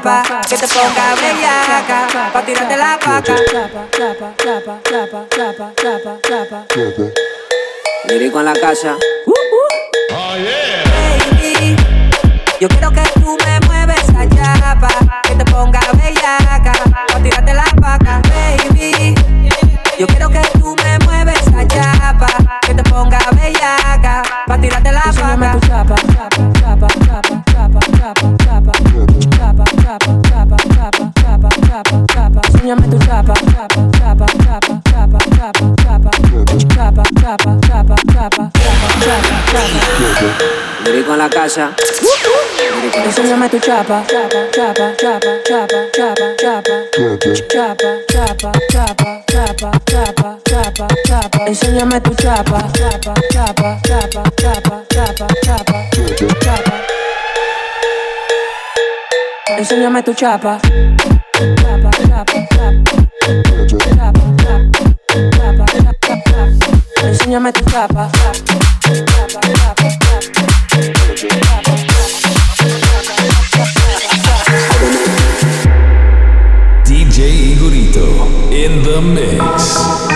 que te ponga bellaca, pa' tirarte la paca. Chapa, chapa, chapa, chapa, chapa, chapa, chapa. Lirico en la casa. Uh, uh. Oh, yeah. Baby, yo quiero que tú me Lyrico en la casa. Enséñame tu chapa, chapa, chapa, chapa, chapa, chapa, chapa, chapa, chapa, chapa, chapa, chapa, chapa, chapa. Enséñame tu chapa, chapa, chapa, chapa, chapa, chapa, chapa, chapa. Enséñame tu. Chapa, chapa, chapa. Chapa, chapa, chapa, chapa. Enséñame tu chapa. DJ Igorito in the mix.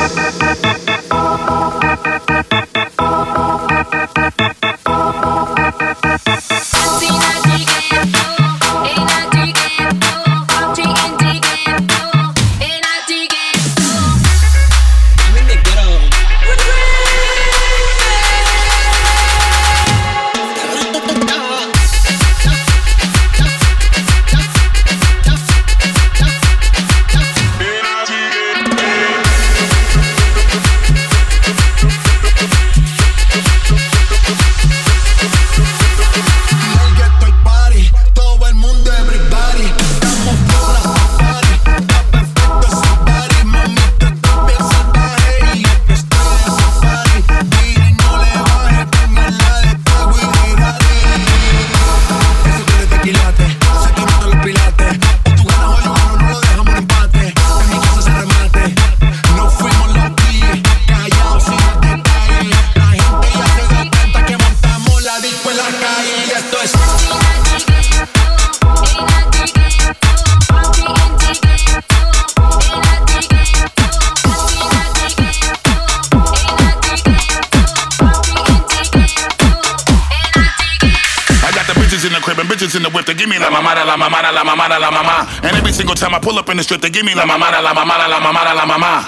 I pull up in the strip, they give me la mamada, la mamada, la mamada, la mama.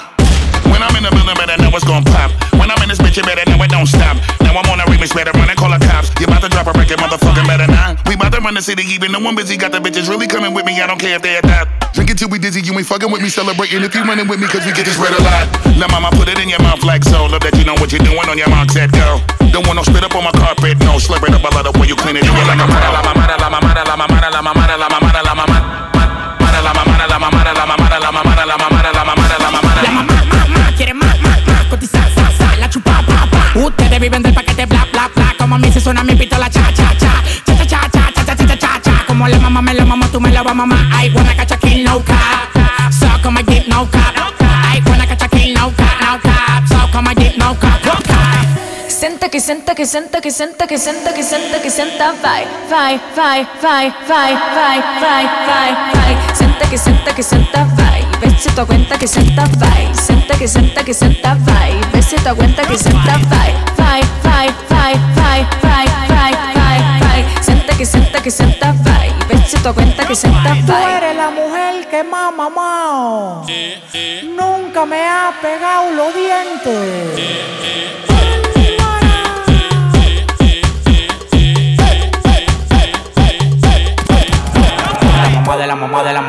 When I'm in the building, better know what's gon' pop. When I'm in this bitch, you better know it don't stop. Now I'm on a remix, better run and call the cops. You about to drop a record, motherfucker, better not. We about to run the city, even though I'm busy. Got the bitches really coming with me, I don't care if they at that. Drink it till we dizzy, you ain't fucking with me, celebrating if you running with me, cause we get this red a lot. Let mama put it in your mouth like so. Love that you know what you're doing on your mark, set go. Don't want no spit up on my carpet, no. Slurp it up, I love the way you clean it. You like a mama, la mamada, la mamada, la mamada, la mamada, la mamada, la mamada. La Ustedes viven del paquete, bla, bla, bla. Como a mí se suena mi pistola, cha, cha, cha. Cha, cha, cha, cha, cha, cha, cha, cha, cha, cha. Como la mamá me lo mamá, tú me lo vas mamá. I wanna catch a kill, no cap. So come a get no cap. I wanna catch a kill, no cap, no cap. So come a get no cap. Senta que senta que senta que senta que senta que senta que senta vai vai vai vai vai vai vai vai vai senta que senta que senta vai vê se tua cuenta que senta vai senta que senta que senta vai vê se tua cuenta que senta vai vai vai vai vai vai vai vai vai senta que senta que senta vai vê se tua cuenta que senta Tú vai eres la mujer que más mamado. Nunca me ha pegado los dientes.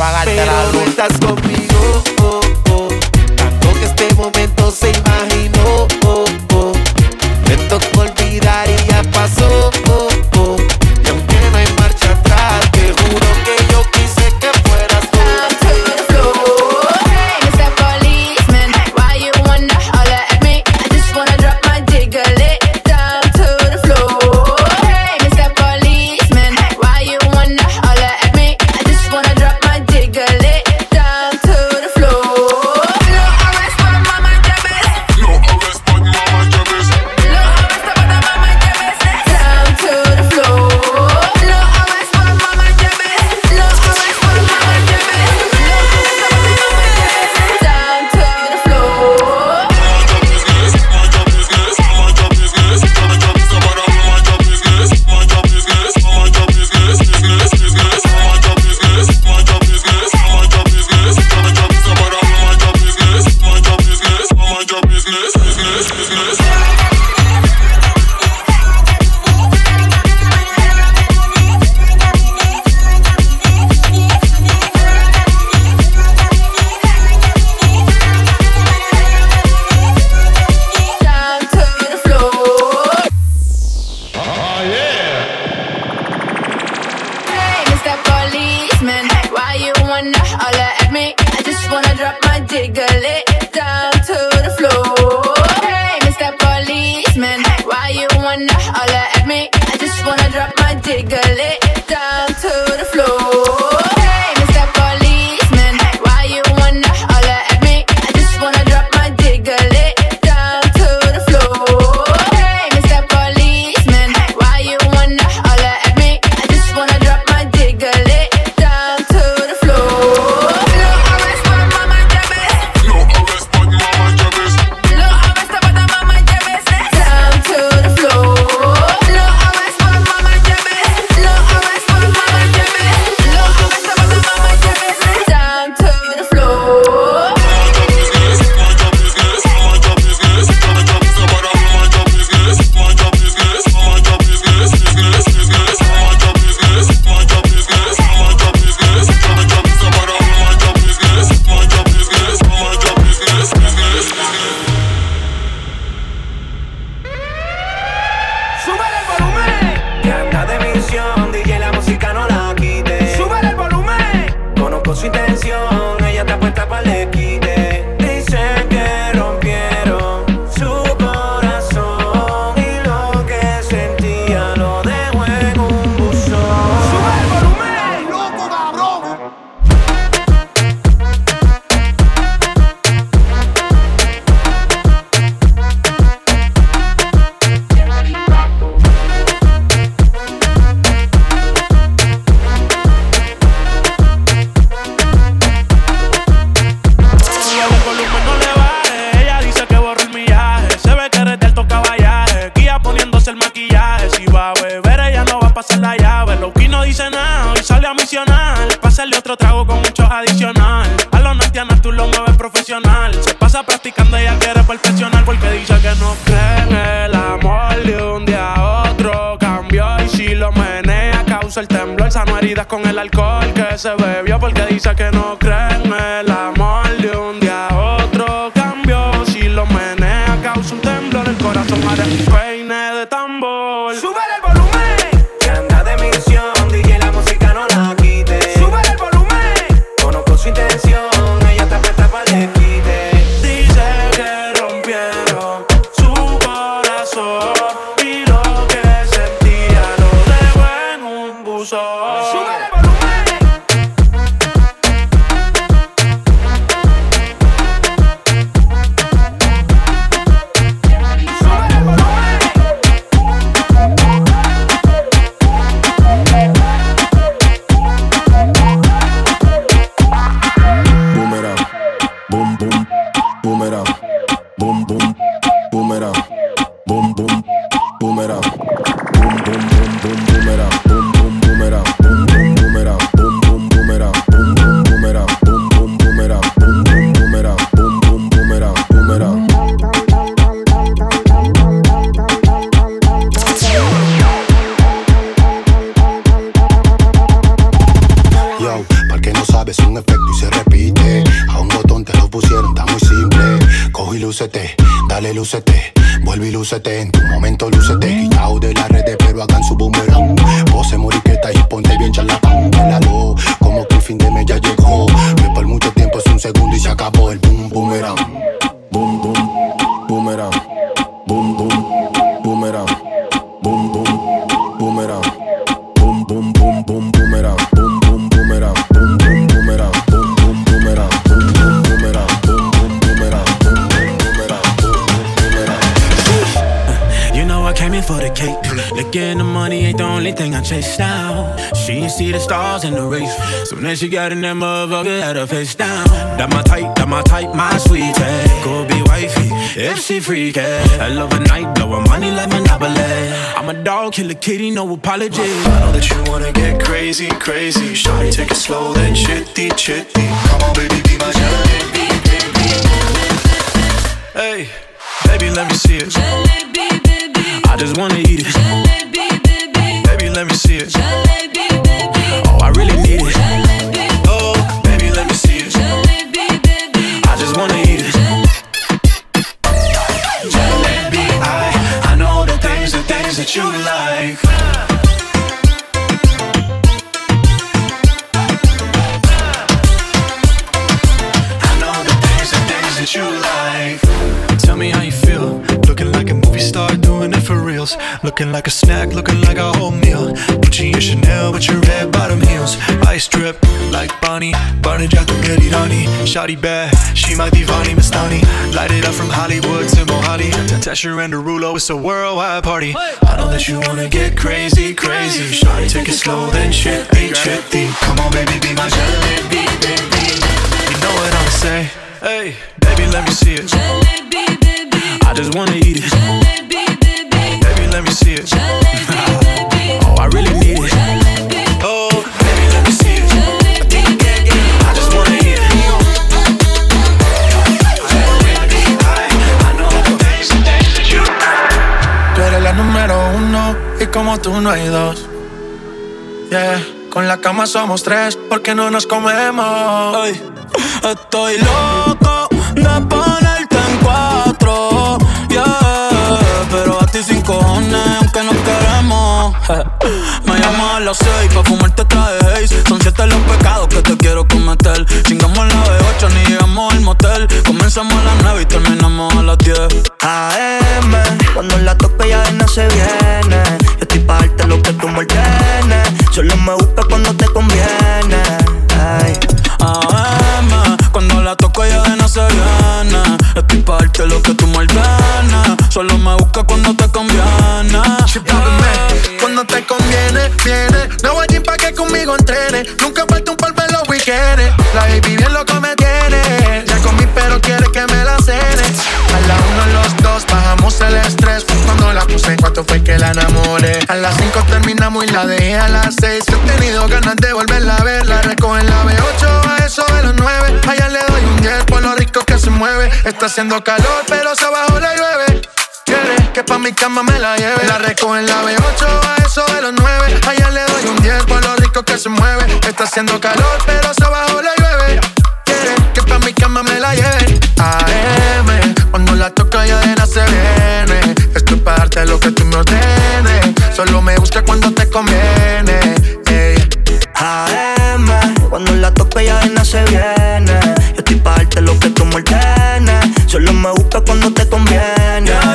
pagarte momento lúcete. Quitado de las redes, pero hagan su boomerang. Pose moriqueta chase down. She ain't see the stars in the race. Soon as she got in that motherfucker, had her face down. That my type, that my type, my sweetie. Could be wifey if she freaky. I love a night, blowin' money like Monopoly. I'm a dog, kill a kitty, no apology. I know that you wanna get crazy, crazy. Shawty, take it slow, then chitty, chitty. Come on, baby, be my jalebi, baby. Hey, baby, let me see it. I just wanna eat it. Baby, Looking like a snack, looking like a whole meal. Gucci and Chanel with your red bottom heels. Ice drip like Bonnie. Barney Jack the Rani. Shotty bad, she might be Vani Mastani. Light it up from Hollywood to Mohali. Tesher and Derulo, it's a worldwide party. I know that you wanna get crazy, crazy. Shawty, take it slow, then chitty, chitty. Come on, baby, be my jalebi, baby. You know what I'ma say? Hey, baby, let me see it. I just wanna eat it. Baby, let me see it. Oh, I really need it. Oh, baby, let me see it. I just wanna it. Tú eres la número uno y como tú no hay dos. Yeah, con la cama somos tres porque no nos comemos. Ay, estoy loco cojones, aunque no queremos. Me llamas a las seis pa' fumarte traje haze. Son siete los pecados que te quiero cometer. Chingamos a las de ocho, ni llegamos al motel. Comenzamos a las nueve y terminamos a las diez. AM, cuando la toco ya de no se viene. Yo estoy pa' darte lo que tú me ordenes. Solo me busca cuando te conviene. Ay. AM, cuando la toco ella de no se viene. Estoy pa' darte lo que tú me ordenes. Solo me busca cuando te conviene. Cuando te conviene, viene. No voy a pa' que conmigo entrene. Nunca falta un polvo en los weekends. La baby bien loco me tiene. Ya comí, pero quiere que me la cene. A la uno, los dos, bajamos el estrés. Cuando la puse tanto fue que la enamoré. A las 5 terminamos y la dejé a las 6. He tenido ganas de volverla a ver. La recojo en la B8 a eso de los 9. Allá le doy un 10 por lo rico que se mueve. Está haciendo calor, pero se abajo le llueve. Que pa' mi cama me la lleve. La recojo en la B8 a eso de los 9. Allá le doy un 10 por lo rico que se mueve. Está haciendo calor, pero se abajo le llueve. Quiere que pa' mi cama me la lleve. AM, cuando la toca ya de se viene. Estoy para darte lo que tú me ordenes. Solo me busca cuando te conviene. AM, cuando la toque ya de se viene. Yo estoy pa' darte lo que tú me ordenes. Solo me busca cuando te conviene.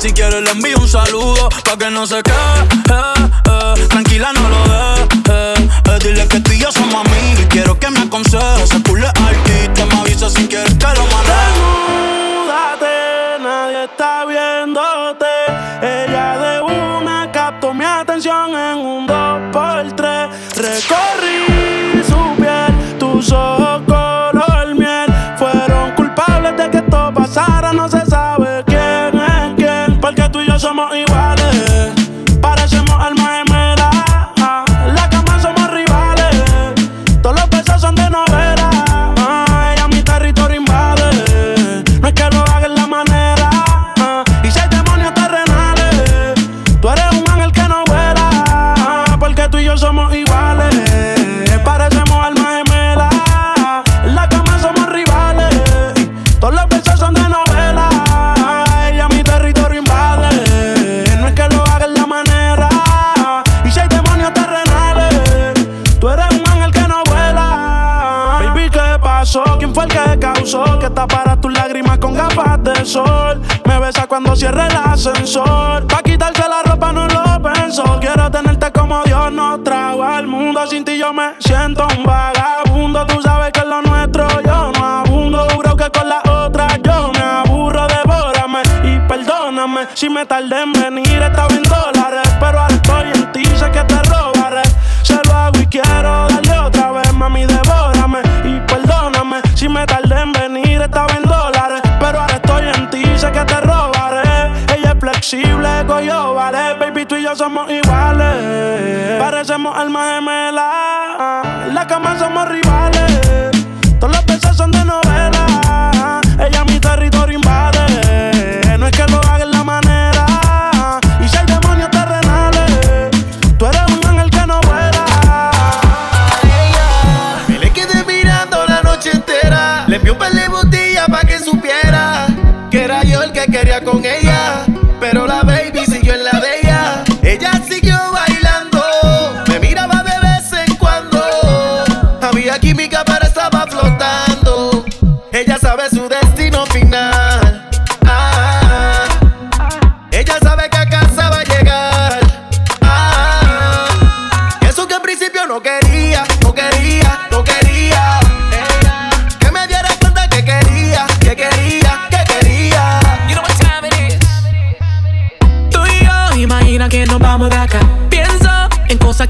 Si quieres le envío un saludo. Pa' que no se quede, eh, eh. tranquila, no lo. Eh, eh. Dile que tú y yo somos amigos y quiero que me aconsejes. Se pule artista, me avisa si quieres que lo maneje.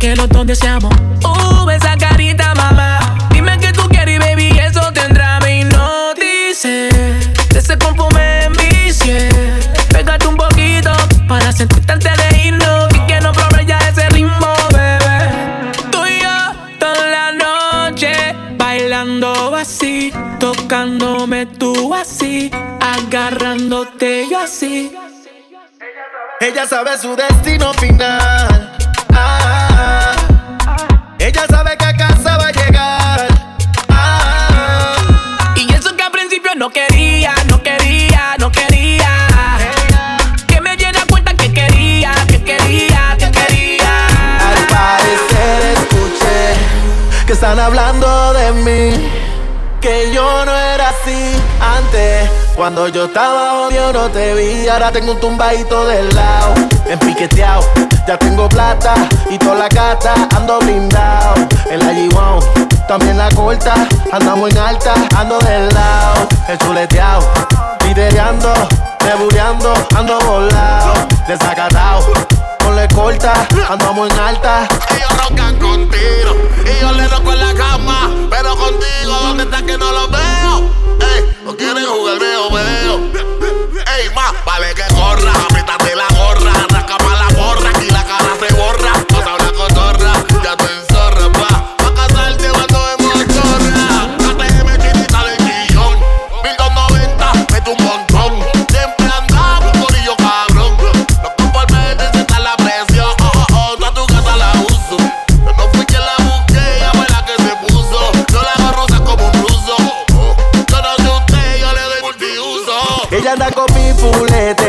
Que los dos deseamos. Uh, esa carita, mamá. Dime que tú quieres, baby, eso tendrá mi noticia. De ese perfume en mi ciel. Pégate un poquito para sentirte antes de irnos. Y que no probe ya ese ritmo, bebé. Tú y yo, toda la noche. Bailando así, tocándome tú así, agarrándote yo así. Ella sabe su destino final. Ella sabe que a casa va a llegar. Ah, Y eso que al principio no quería, no quería, no quería. Que me diera cuenta que quería, que quería, que quería. al parecer escuché que están hablando de mí. Que yo no era así. Cuando yo estaba odio no te vi. Ahora tengo un tumbadito del lado. Empiqueteado. Ya tengo plata y toda la gata. Ando blindado. En la G1, también la corta. Andamos en alta. Ando del lado. El chuleteado. Lidereando. Debureando. Ando volado. Desacatado. Con le corta, andamos en alta. Ellos roncan contigo y yo le roco en la cama. Pero contigo, ¿dónde estás que no lo veo? Ey, no quieren jugar, veo, veo. Ey, más, vale que corra, apriétate la gorra, rasca la Ella anda con mi fulete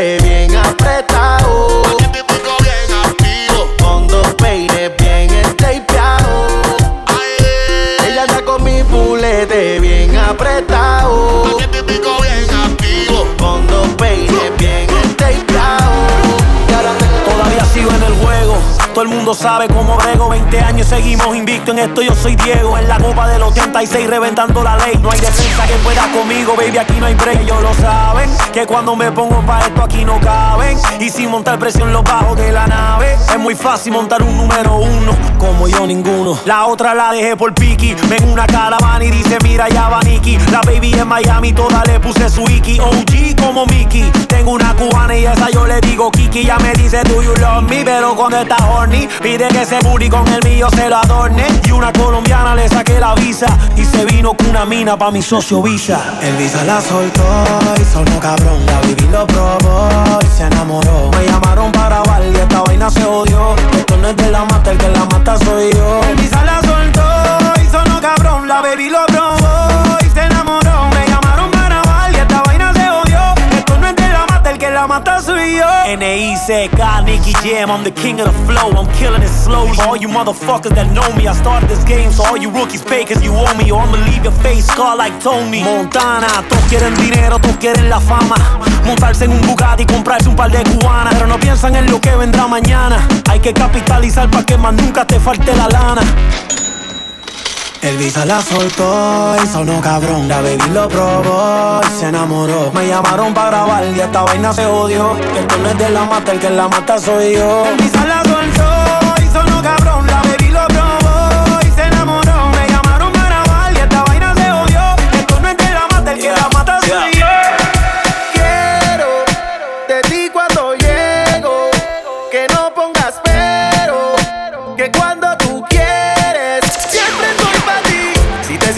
mundo sabe cómo brego. 20 años seguimos invicto en esto. Yo soy Diego. En la copa del 86 reventando la ley. No hay defensa que pueda conmigo, baby. Aquí no hay break. Ellos lo saben. Que cuando me pongo pa' esto aquí no caben. Y sin montar presión los bajos de la nave. Es muy fácil montar un número uno. Como yo ninguno. La otra la dejé por Piki. Ven una caravana y dice: Mira, ya va Nicky. La baby en Miami, toda le puse su Iki. OG como Mickey. Tengo una cubana y esa yo le digo Kiki. Ya me dice, Do you love me? Pero cuando está horny, pide que ese booty con el mío se lo adorne. Y una colombiana le saqué la visa. Y se vino con una mina pa' mi socio Visa. El Visa la soltó y sonó cabrón. La baby lo probó y se enamoró. Me llamaron para bar y esta vaina se odió. Esto no es de la mata, el que la mata soy yo. El Visa la soltó y sonó cabrón. La baby lo N.E.C.K. Nicky Jam, I'm the king of the flow. I'm killing it slowly. For all you motherfuckers that know me, I started this game. So all you rookies pay cause you owe me. Or I'ma leave your face scar like Tony. Montana, todos quieren dinero, todos quieren la fama. Montarse en un Bugatti y comprarse un par de cubanas. Pero no piensan en lo que vendrá mañana. Hay que capitalizar para que más nunca te falte la lana. El Visa la soltó y sonó cabrón. La baby lo probó y se enamoró. Me llamaron para grabar y esta vaina se odió. Que esto no es de la mata, el que la mata soy yo. El Visa la soltó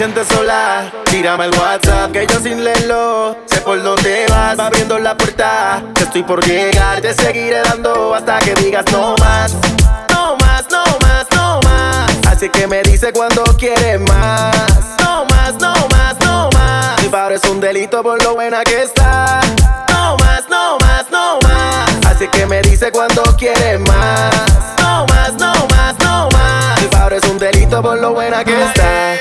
sientes sola, tírame el WhatsApp. Que yo sin leerlo, sé por dónde vas. Va abriendo la puerta, que estoy por llegar. Te seguiré dando hasta que digas no más. No más, no más, no más. Así que me dice cuando quieres más. No más, no más, no más. Mi padre es un delito por lo buena que está. No más, no más, no más. Así que me dice cuando quiere más. No más, no más, no más. Mi padre es un delito por lo buena que está.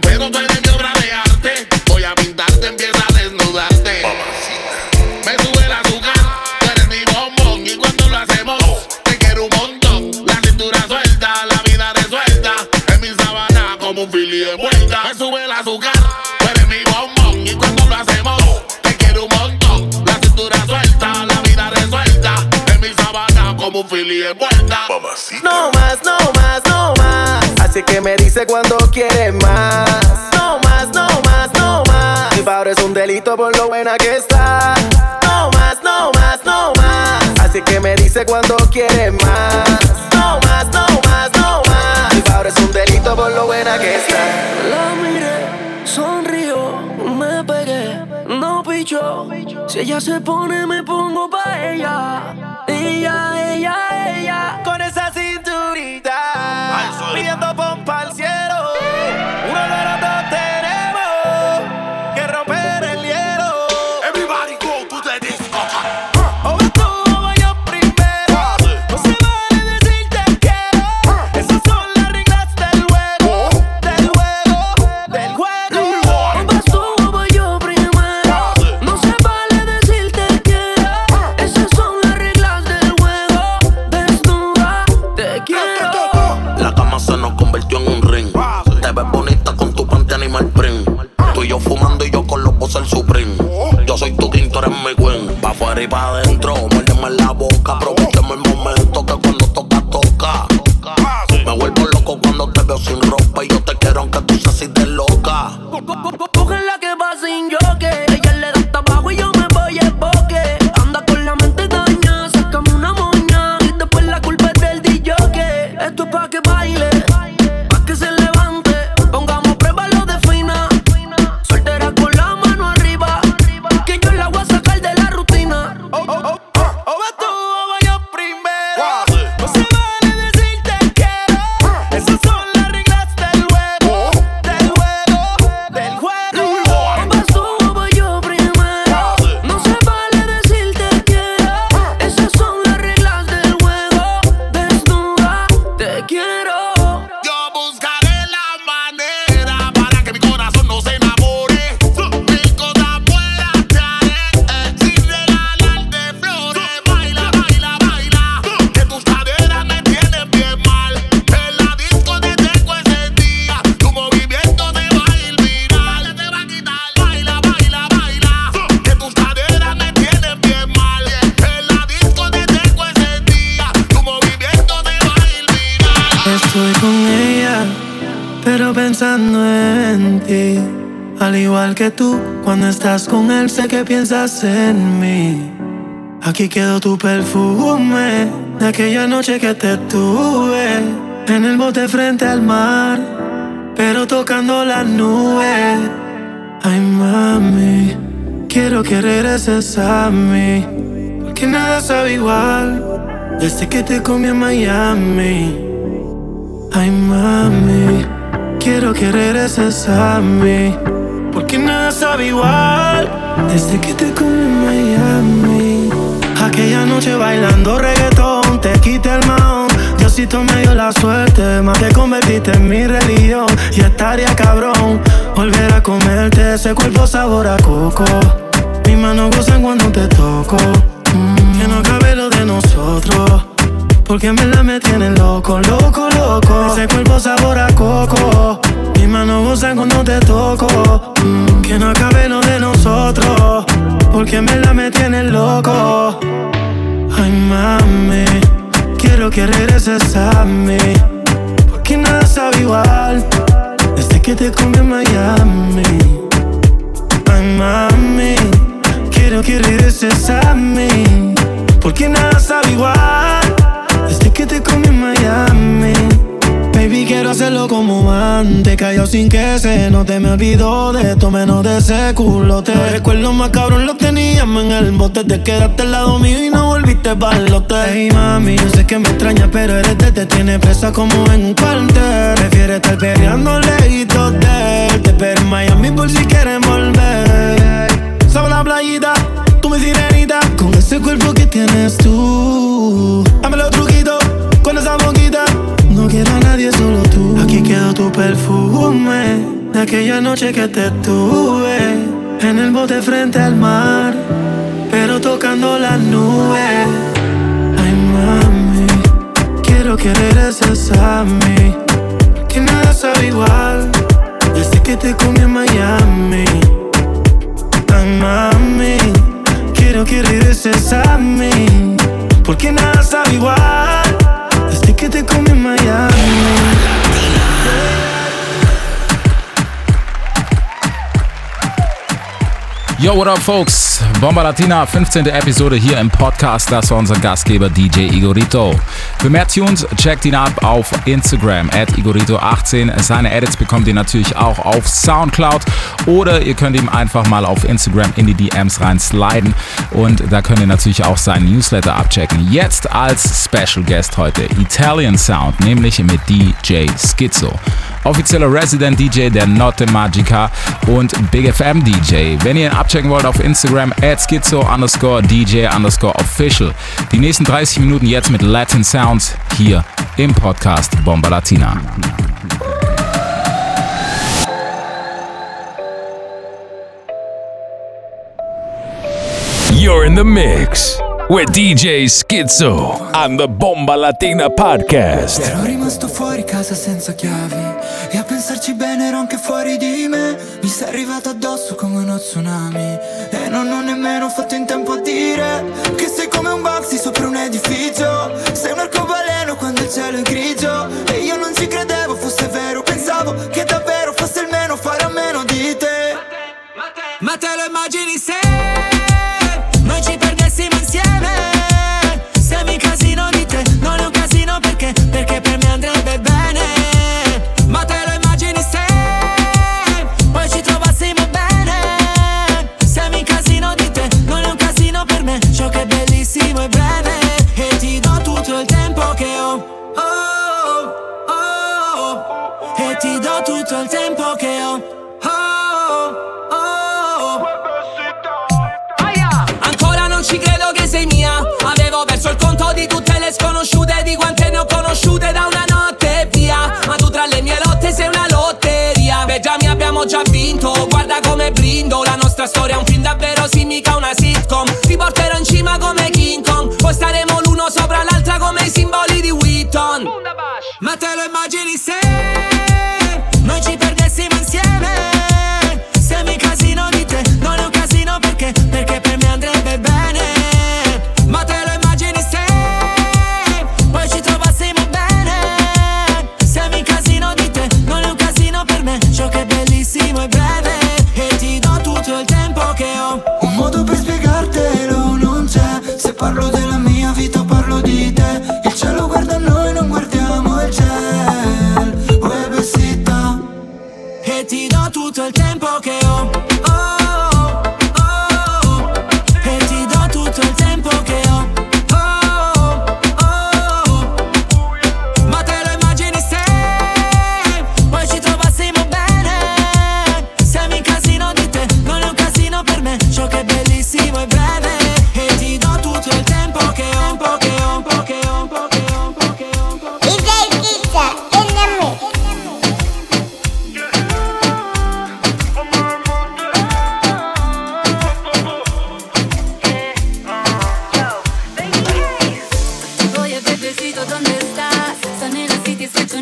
Pero tú eres mi obra de arte. Voy a pintarte, empieza a desnudarte. Me sube el azúcar, tú eres mi bombón. Y cuando lo hacemos, te quiero un montón. La cintura suelta, la vida resuelta. En mi sabana como un fili de vuelta. Me sube el azúcar, tú eres mi bombón. Y cuando lo hacemos, te quiero un montón. La cintura suelta, la vida resuelta. En mi sabana como un fili de vuelta. No más, no más, no más. Así que me dice cuando quiere más. No más, no más, no más. Mi padre es un delito por lo buena que está. No más, no más, no más. Así que me dice cuando quiere más. No más, no más, no más. Mi padre es un delito por lo buena que está. La miré, sonrió, me pegué, no pichó. Si ella se pone, me pongo pa' ella. Ella, ella, ella. Con esa cinturita. Pidiendo pompa al cielo. Uno y pa' adentro, muérdeme la boca, aprovechemos el momento que cuando toca, toca. Me vuelvo loco cuando te veo sin ropa y yo te quiero aunque tú seas así de loca. Coge la que va sin yoke. Piensas en mí. Aquí quedó tu perfume de aquella noche que te tuve en el bote frente al mar, pero tocando las nubes. Ay, mami, quiero que regreses a mí, porque nada sabe igual desde que te comí en Miami. Ay, mami, quiero que regreses a mí. Porque nada sabe igual desde que te comí en Miami. Aquella noche bailando reggaetón, te quité el maón. Diosito me dio la suerte, más te convertiste en mi religión. Y estaría cabrón volver a comerte ese cuerpo sabor a coco. Mis manos gozan cuando te toco. Mm, que no acabe lo de nosotros. Porque en verdad me tiene loco, loco, loco. Ese cuerpo sabor a coco. Manos gozan cuando te toco. Que no acabe lo de nosotros. Porque en verdad me tiene loco. Ay, mami. Quiero que regreses a mí. Porque nada sabe igual. Desde que te comí en Miami. Ay, mami. Quiero que regreses a mí. Porque nada sabe igual. Hacerlo como antes. Cayó sin que se note. Me olvidó de esto, menos de ese culote. Los recuerdos más cabrón los teníamos en el bote. Te quedaste al lado mío y no volviste para el. Hey, mami, yo sé que me extraña, pero eres de te tiene presa como en un cuartel. Prefiere estar peleando lejitos de él. Te espero en Miami por si quieres volver. Sobre la playita, tú mi sirenita. Con ese cuerpo que tienes tú. Dame los truquitos con esa boquita. No quiero a nadie, solo tú. Aquí quedó tu perfume de aquella noche que te tuve en el bote frente al mar, pero tocando las nubes. Ay, mami, quiero que regreses a mí. Que nada sabe igual desde que te comí en Miami. Ay, mami, quiero que regreses a. Porque nada sabe igual desde que te comí en Miami. Yo, what up, folks? Bomba Latina, 15. Episode hier im Podcast. Das war unser Gastgeber DJ Igorito. Für mehr Tunes checkt ihn ab auf Instagram at Igorito18. Seine Edits bekommt ihr natürlich auch auf Soundcloud oder ihr könnt ihm einfach mal auf Instagram in die DMs rein sliden und da könnt ihr natürlich auch seinen Newsletter abchecken. Jetzt als Special Guest heute Italian Sound, nämlich mit DJ Schizo. Offizieller Resident DJ der Notte Magica und Big FM DJ. Wenn ihr ihn abchecken wollt auf Instagram, at schizo underscore DJ underscore official. Die nächsten 30 Minuten jetzt mit Latin Sounds hier im Podcast Bomba Latina. You're in the mix with DJ Schizzo and the Bomba Latina Podcast. Ero rimasto fuori casa senza chiavi e a pensarci bene ero anche fuori di me. Mi sei arrivato addosso come uno tsunami e non ho nemmeno fatto in tempo a dire che sei come un Banksy sopra un edificio. Sei un arcobaleno quando il cielo è grigio e io non ci credevo fosse vero. Pensavo che davvero fosse il meno fare a meno di te. Ma te, ma te lo immagini se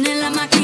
nella macchina.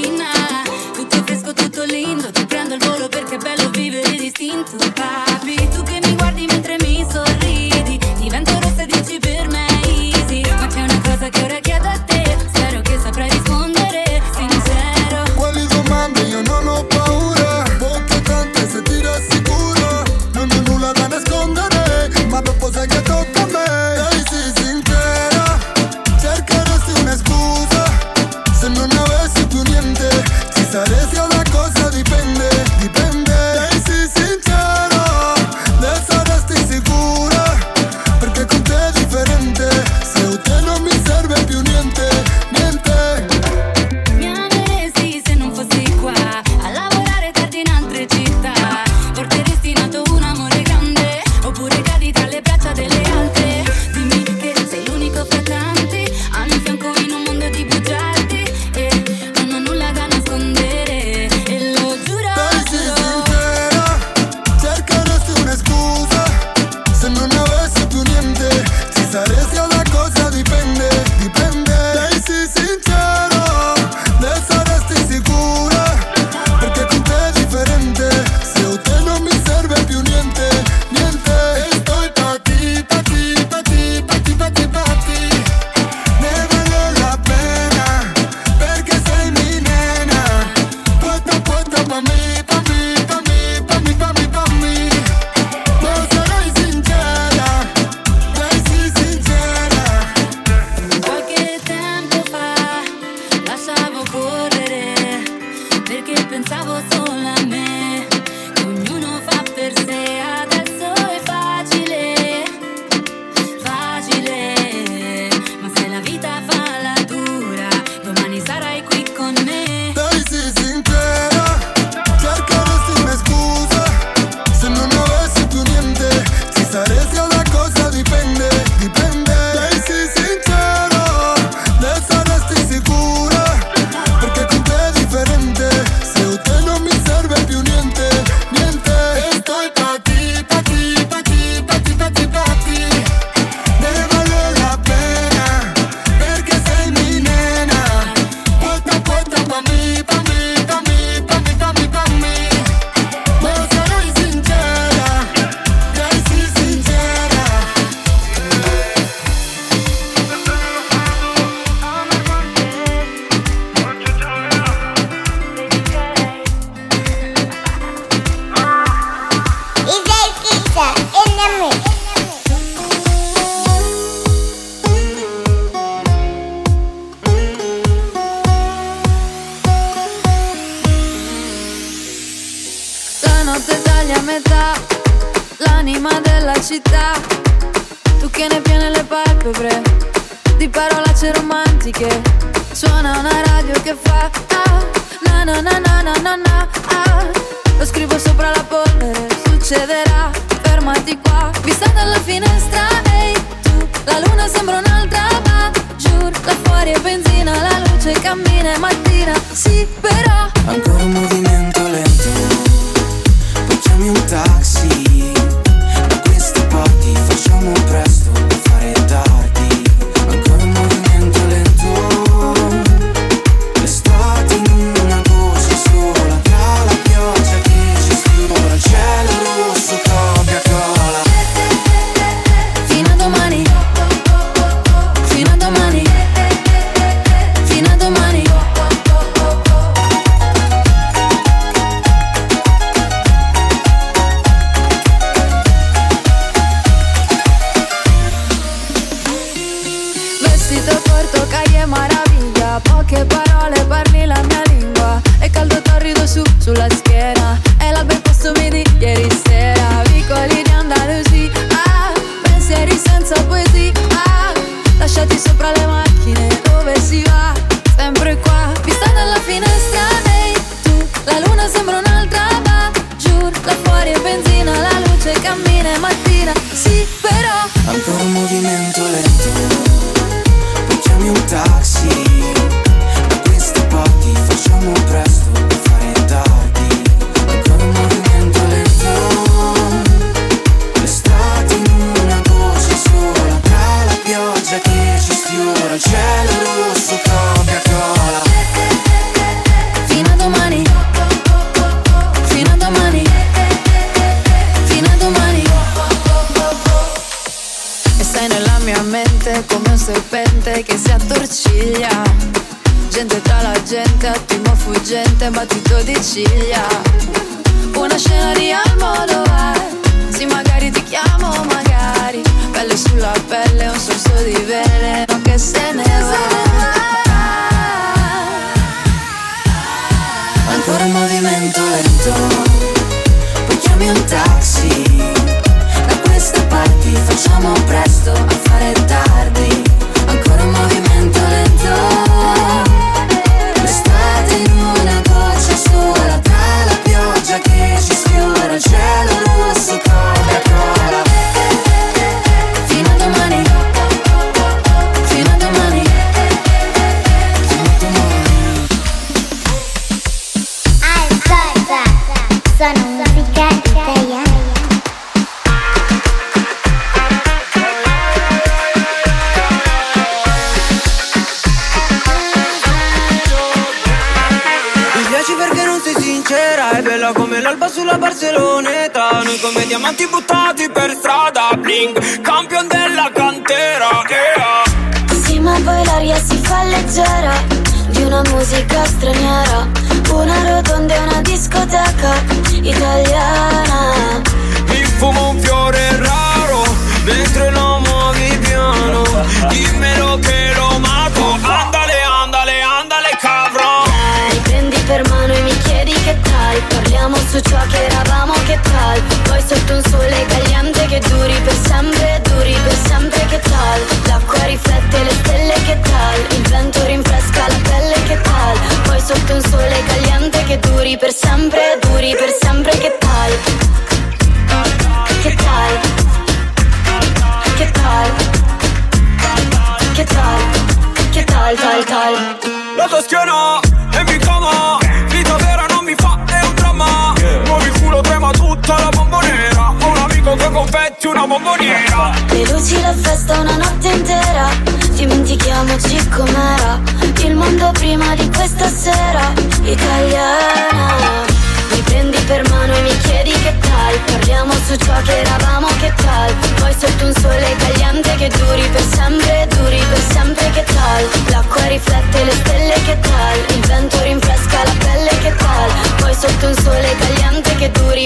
Tal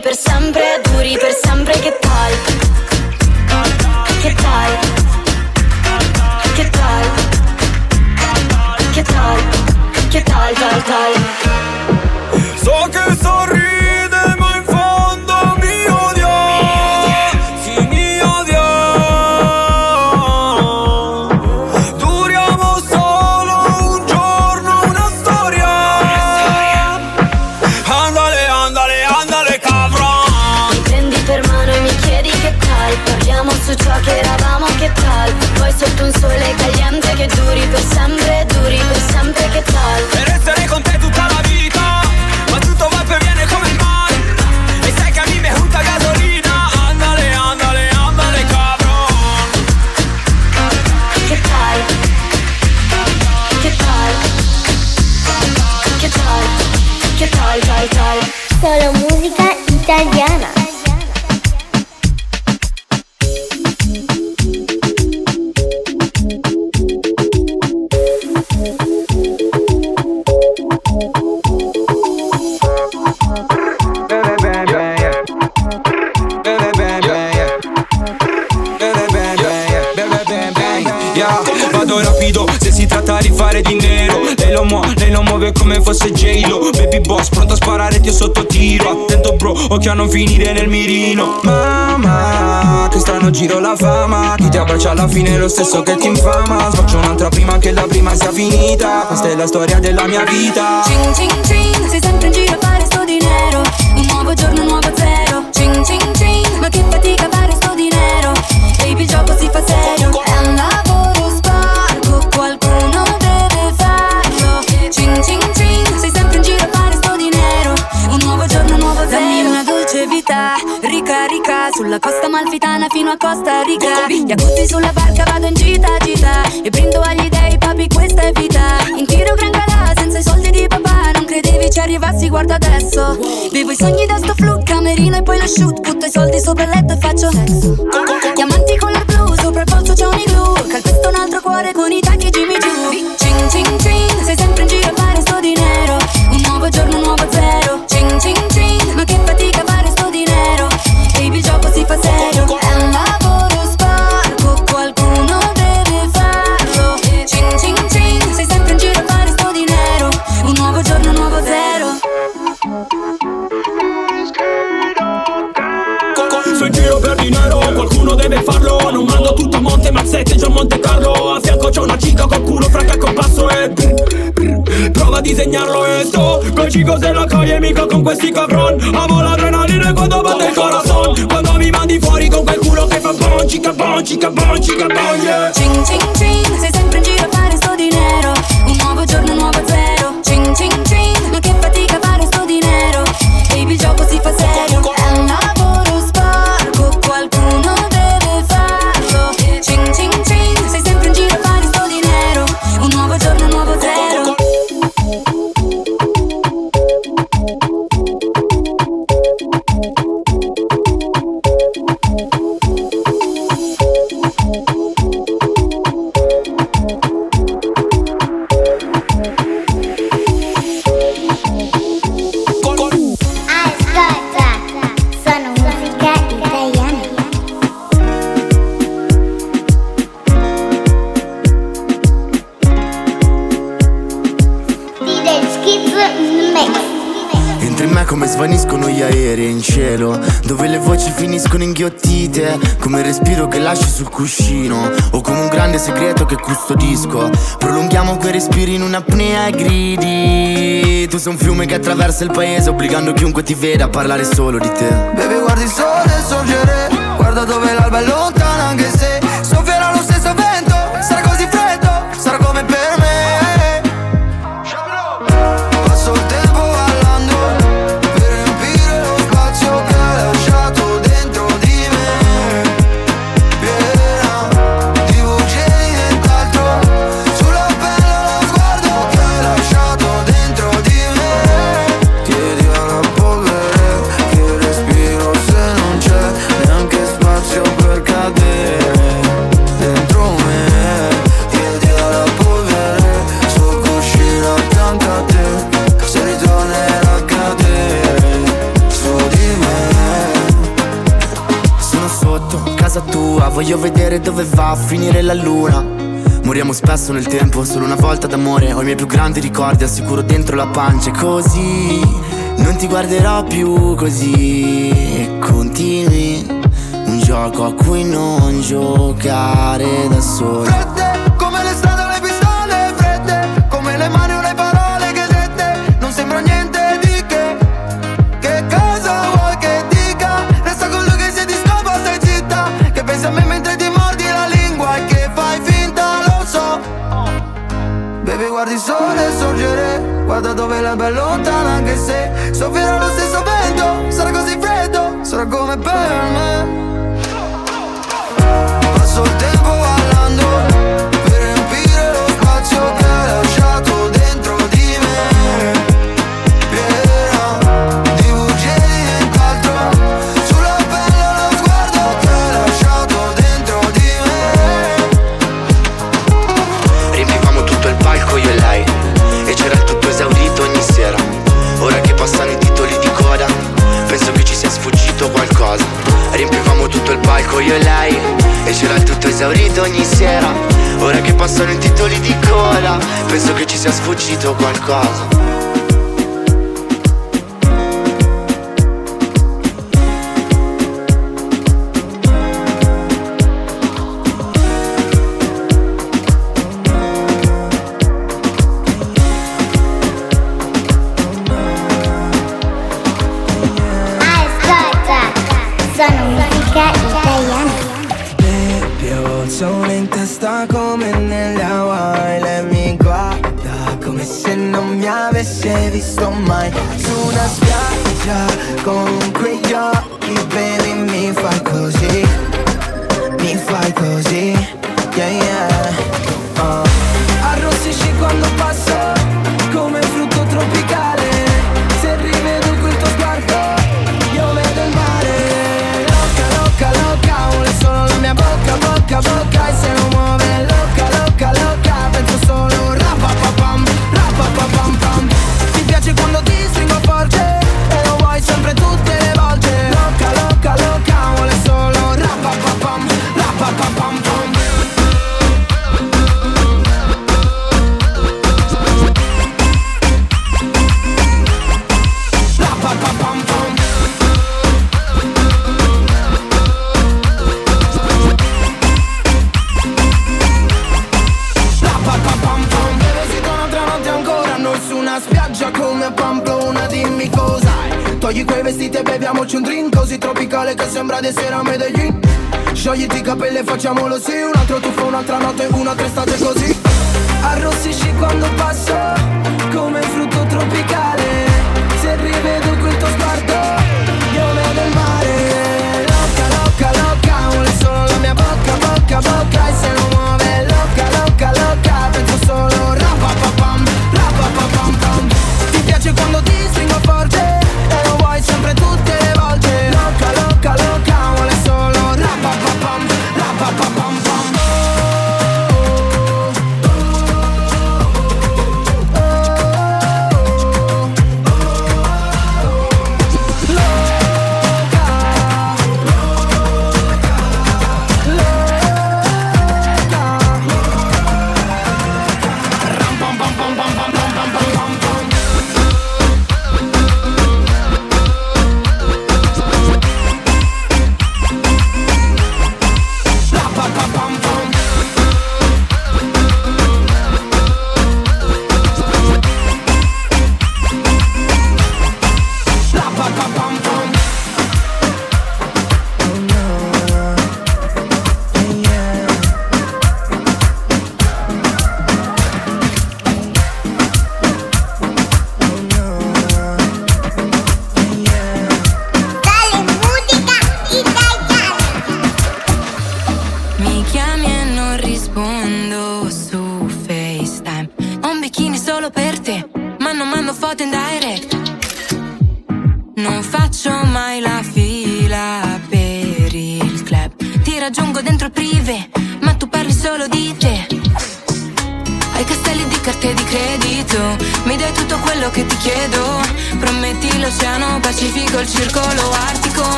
per sempre fare di nero Lei lo muove, lei lo muove come fosse J-Lo. Baby boss, pronto a sparare, ti ho sotto tiro. Attento bro, occhio a non finire nel mirino. Mamma, che strano giro la fama. Chi ti abbraccia alla fine è lo stesso che ti infama. Faccio un'altra prima che la prima sia finita. Questa è la storia della mia vita. Cing cing cing, sei sempre in giro a fare sto di nero Un nuovo giorno, un nuovo zero. Cing cing cing, ma che fatica fare sto di nero Baby il gioco si fa serio Sulla costa malfitana fino a Costa Rica. Jacuzzi sulla barca, vado in gita gita. E brindo agli dei, papi questa è vita. In tiro gran galà, senza i soldi di papà. Non credevi ci arrivassi, guarda adesso. Vivo i sogni da sto flu, camerino e poi lo shoot. Butto i soldi sopra il letto e faccio sesso. Diamanti color blu, sopra il polso c'è un igloo. Calpesto un altro chicka bone, chicka bone, yeah. Ching, ching, ching. Sul cuscino O come un grande segreto che custodisco. Prolunghiamo quei respiri in un'apnea e gridi. Tu sei un fiume che attraversa il paese Obbligando chiunque ti veda a parlare solo di te. Baby guardi il sole sorgere. Guarda dove l'alba è lontana anche se Voglio vedere dove va a finire la luna. Moriamo spesso nel tempo, solo una volta d'amore. Ho i miei più grandi ricordi, assicuro dentro la pancia. E così non ti guarderò più così. E continui un gioco a cui non giocare da solo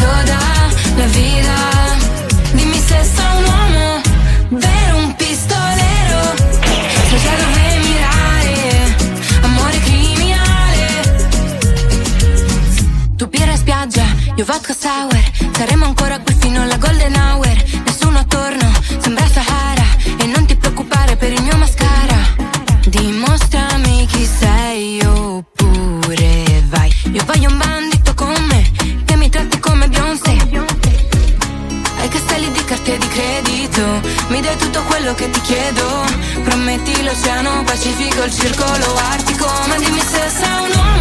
toda na vida. che ti chiedo. Prometti l'oceano Pacifico, il circolo artico. Ma dimmi se sei un uomo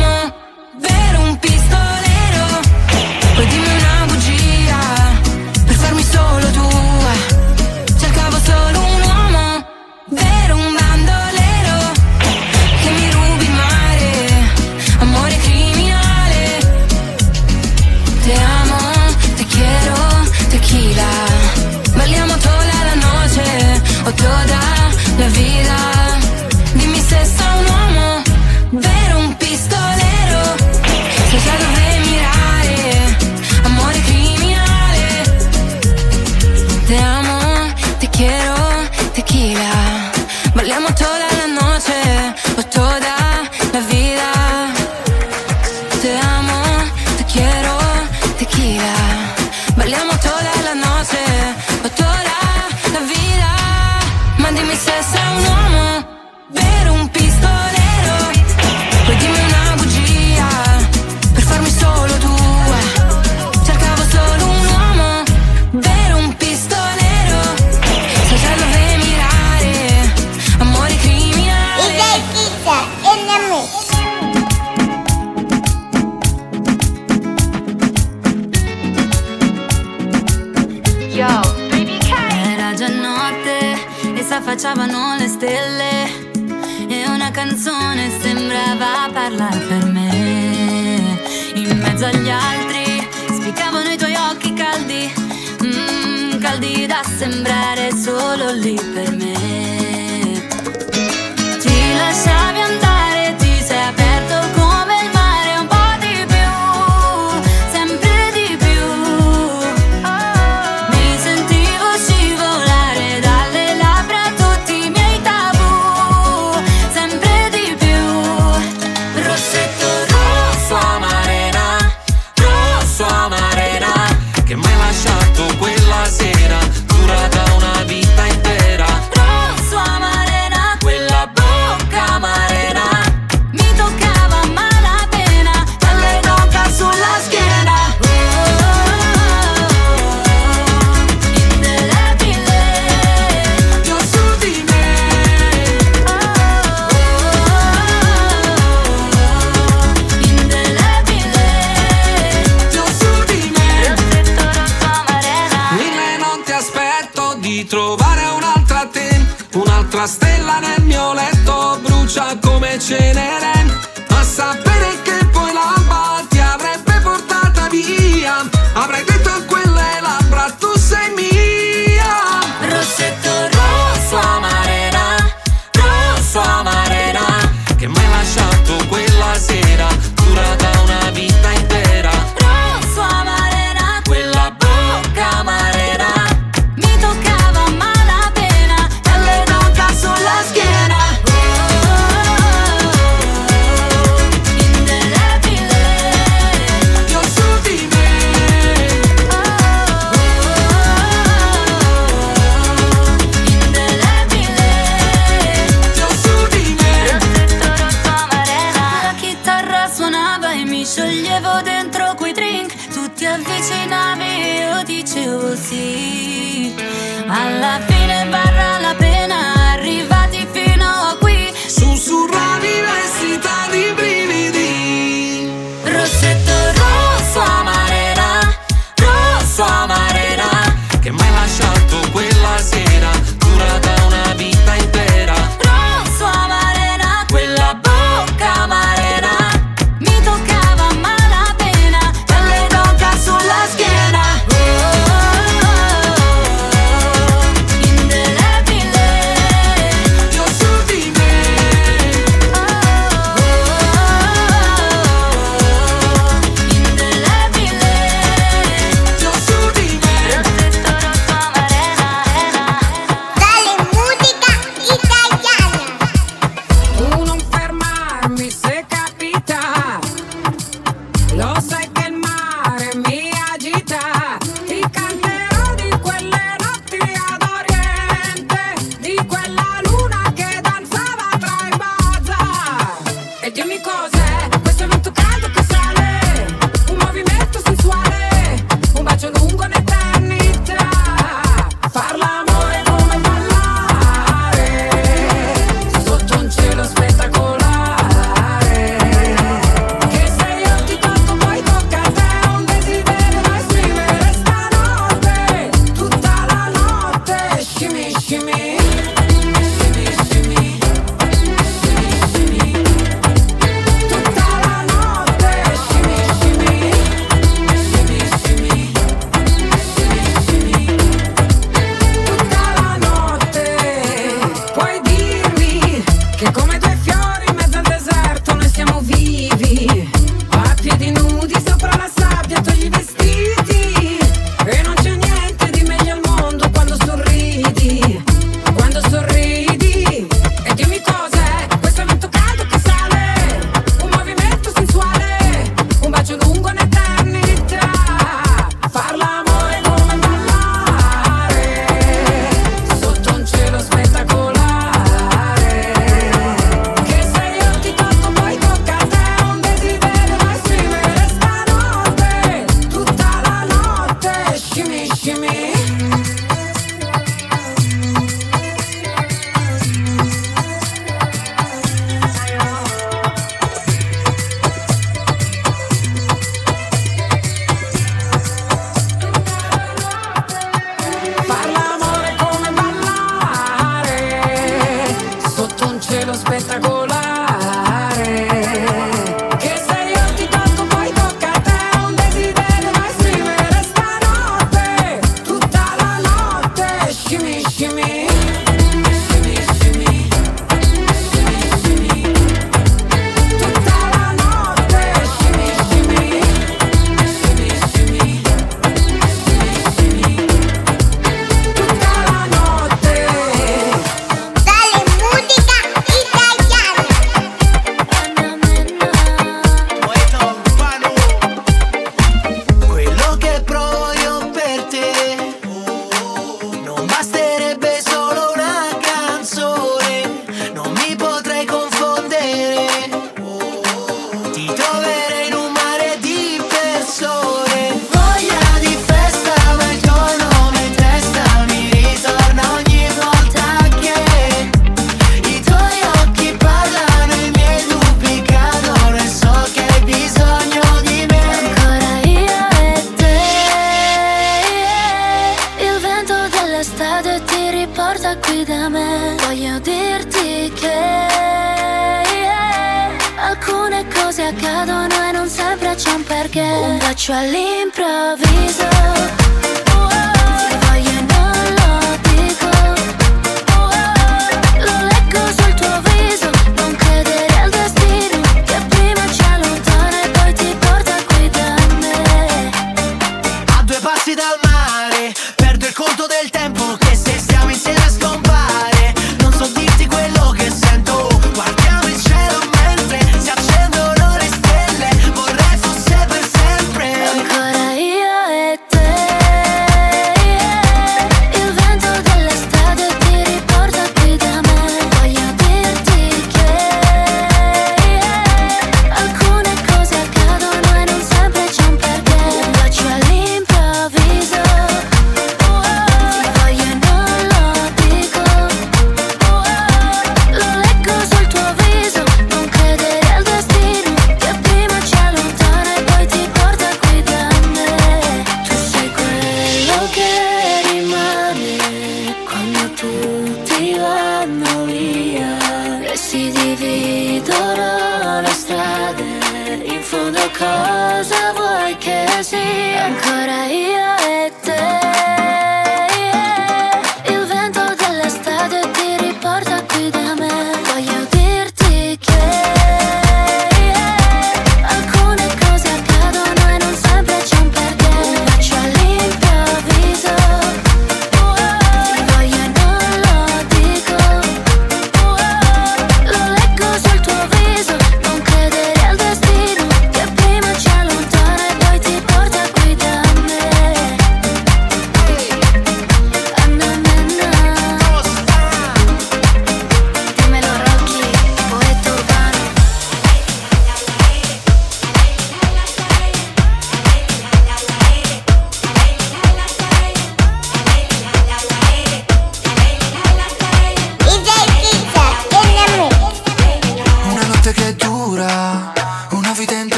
sembrare solo lì per me.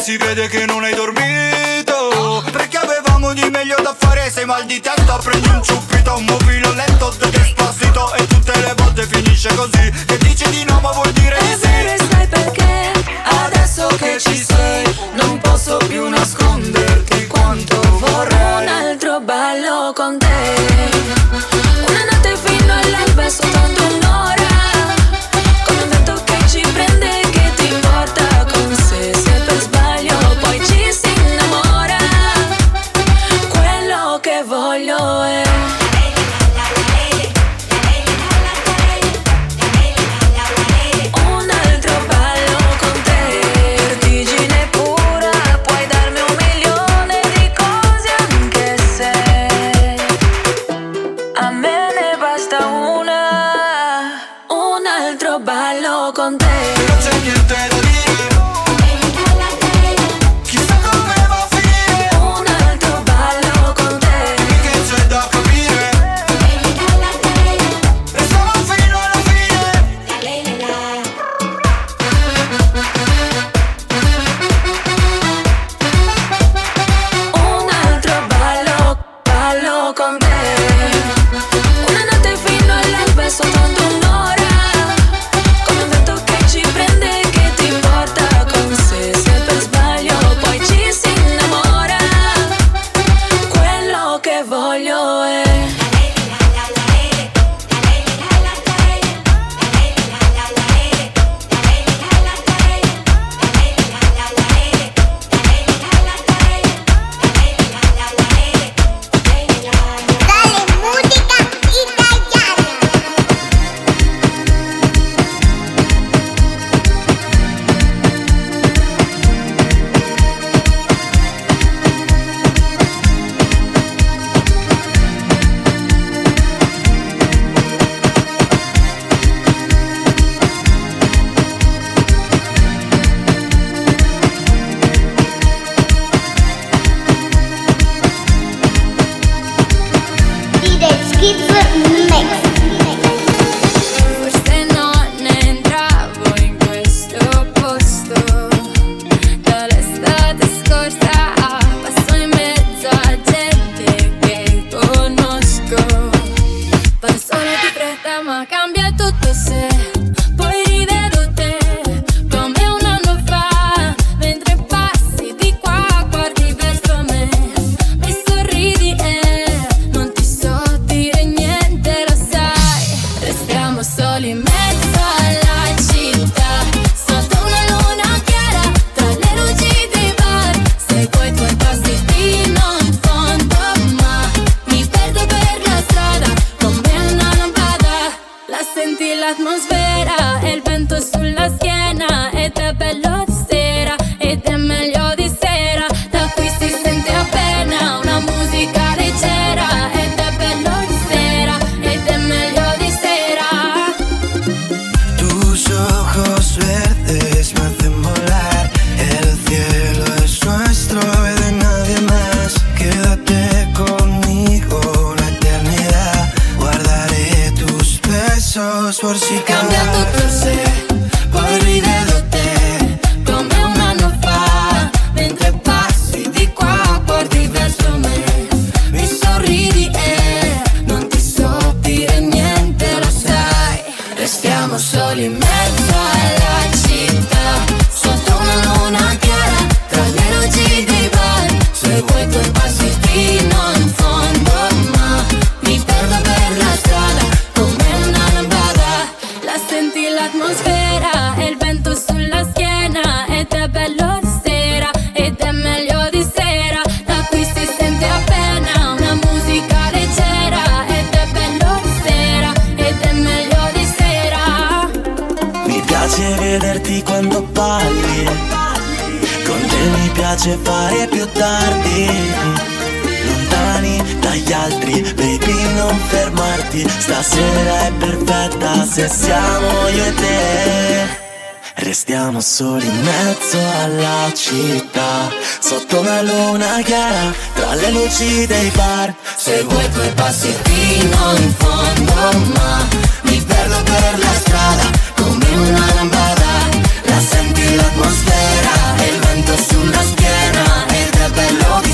Si vede che non hai dormito. Perché avevamo di meglio da fare Sei mal di testa prendi un ciuppito Un mobile lento te despacito E tutte le volte finisce così. Che dici di no ma vuol dire quando balli. Con te mi piace fare più tardi. Lontani dagli altri, baby non fermarti. Stasera è perfetta se siamo io e te. Restiamo soli in mezzo alla città. Sotto una luna chiara Tra le luci dei bar. Se vuoi puoi passi fino in fondo Ma mi perdo per la strada Come una lampada La senti l'atmosfera E il vento sulla schiena Ed è bello di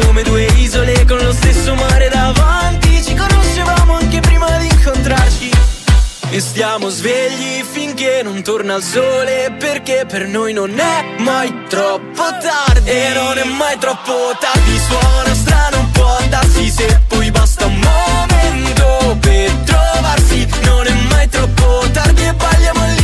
come due isole con lo stesso mare davanti. Ci conoscevamo anche prima di incontrarci. E stiamo svegli finché non torna il sole Perché per noi non è mai troppo tardi. E non è mai troppo tardi Suona strano, può darsi se poi basta un momento per trovarsi. Non è mai troppo tardi e balliamo all'infinito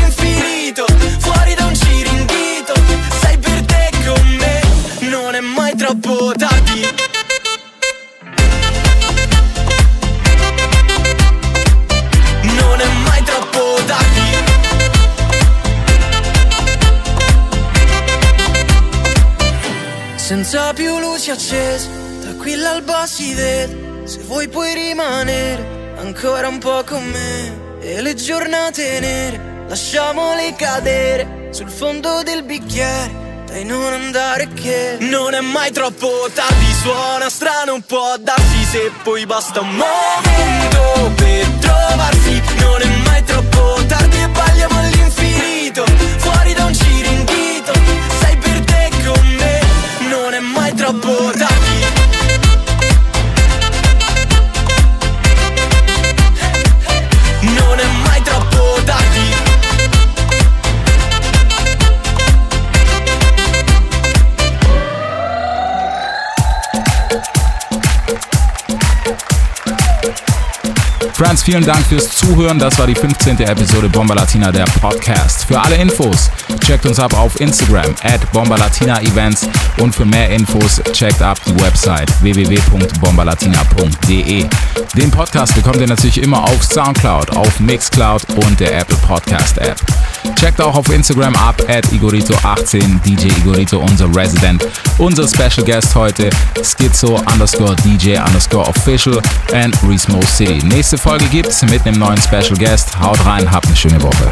Più luci accese Da qui l'alba si vede. Se vuoi puoi rimanere Ancora un po' con me E le giornate nere Lasciamole cadere Sul fondo del bicchiere dai non andare che Non è mai troppo tardi. Suona strano può darsi Se poi basta un momento Per trovarsi. Non è mai troppo tardi od Friends, vielen Dank fürs Zuhören. Das war die 15. Episode Bomba Latina, der Podcast. Für alle Infos checkt uns ab auf Instagram at Bomba Latina Events und für mehr Infos checkt ab die Website www.bombalatina.de. Den Podcast bekommt ihr natürlich immer auf Soundcloud, auf Mixcloud und der Apple Podcast App. Checkt auch auf Instagram ab at Igorito18, DJ Igorito, unser Resident. Unser Special Guest heute, Schizo underscore DJ underscore official and Reese Mo City. Nächste Folge gibt's mit einem neuen Special Guest. Haut rein, habt eine schöne Woche.